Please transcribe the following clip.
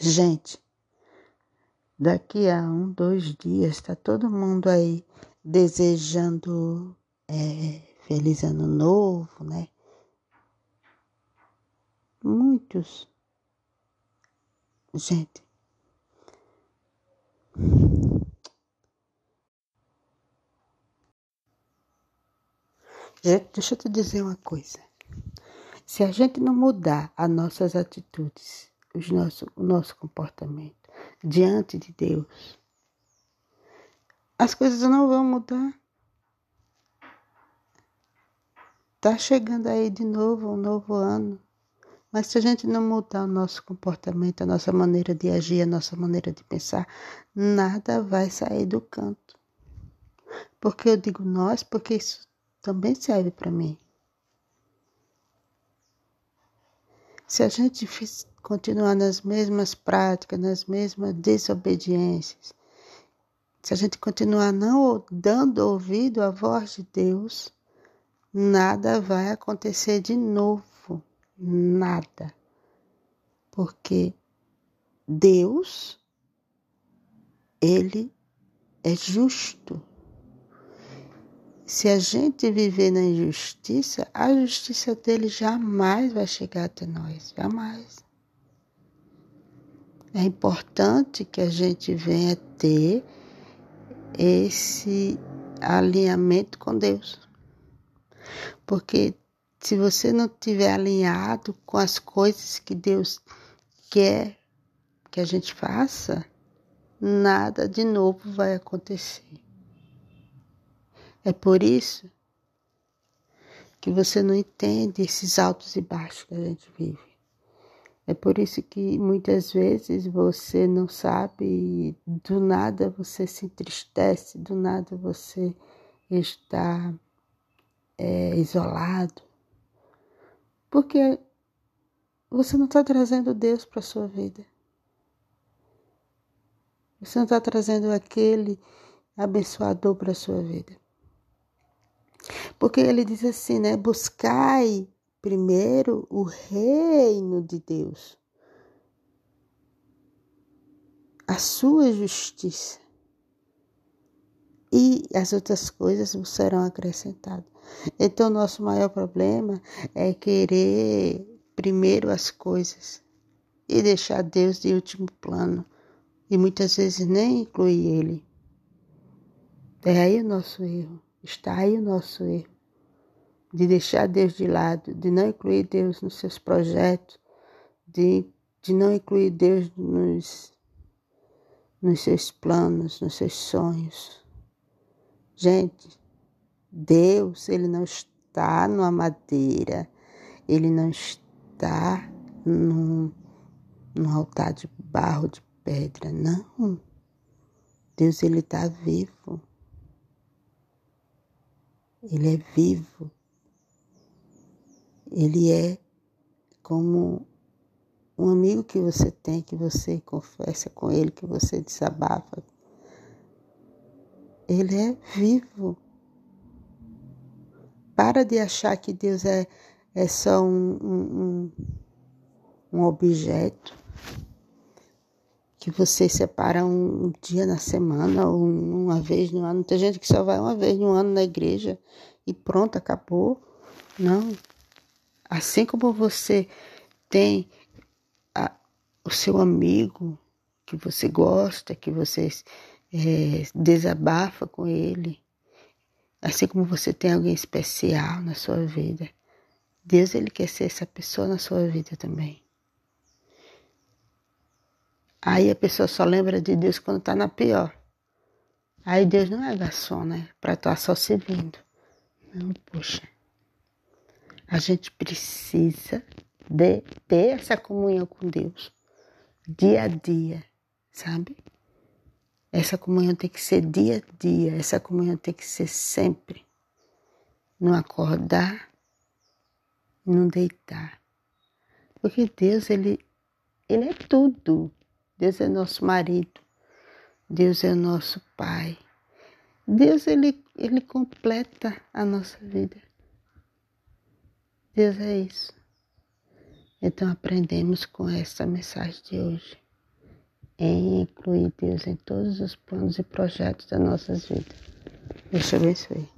Gente, daqui a um, dois dias, está todo mundo aí desejando é, feliz ano novo, né? Muitos. Gente. Gente, deixa eu te dizer uma coisa. Se a gente não mudar as nossas atitudes, os nosso, o nosso comportamento diante de Deus, as coisas não vão mudar. Tá chegando aí de novo um novo ano. Mas se a gente não mudar o nosso comportamento, a nossa maneira de agir, a nossa maneira de pensar, nada vai sair do canto. Porque eu digo nós, porque isso também serve para mim. Se a gente continuar nas mesmas práticas, nas mesmas desobediências, se a gente continuar não dando ouvido à voz de Deus, nada vai acontecer de novo, nada. Porque Deus, Ele é justo. Se a gente viver na injustiça, a justiça dele jamais vai chegar até nós, jamais. É importante que a gente venha ter esse alinhamento com Deus. Porque se você não estiver alinhado com as coisas que Deus quer que a gente faça, nada de novo vai acontecer. É por isso que você não entende esses altos e baixos que a gente vive. É por isso que muitas vezes você não sabe, do nada você se entristece, do nada você está é, isolado, porque você não está trazendo Deus para a sua vida. Você não está trazendo aquele abençoador para a sua vida. Porque ele diz assim, né? Buscai primeiro o reino de Deus, a sua justiça, e as outras coisas serão acrescentadas. Então, nosso maior problema é querer primeiro as coisas e deixar Deus de último plano e muitas vezes nem incluir Ele. É aí o nosso erro, está aí o nosso erro de deixar Deus de lado, de não incluir Deus nos seus projetos, de, de não incluir Deus nos, nos seus planos, nos seus sonhos. Gente, Deus, ele não está numa madeira, ele não está num, num altar de barro, de pedra, não. Deus, ele está vivo. Ele é vivo. Ele é como um amigo que você tem, que você confessa com ele, que você desabafa. Ele é vivo. Para de achar que Deus é, é só um, um, um objeto que você separa um dia na semana ou uma vez no ano. Tem gente que só vai uma vez no ano na igreja e pronto, acabou. Não. Assim como você tem a, o seu amigo que você gosta, que você é, desabafa com ele, assim como você tem alguém especial na sua vida, Deus ele quer ser essa pessoa na sua vida também. Aí a pessoa só lembra de Deus quando está na pior. Aí Deus não é garçom, né? Para estar tá só servindo. Não, poxa. A gente precisa de ter essa comunhão com Deus dia a dia, sabe? Essa comunhão tem que ser dia a dia, essa comunhão tem que ser sempre. Não acordar, não deitar. Porque Deus, ele, ele é tudo. Deus é nosso marido. Deus é nosso pai. Deus, ele, ele completa a nossa vida. Deus é isso. Então aprendemos com essa mensagem de hoje. em incluir Deus em todos os planos e projetos das nossas vidas. Deus te abençoe.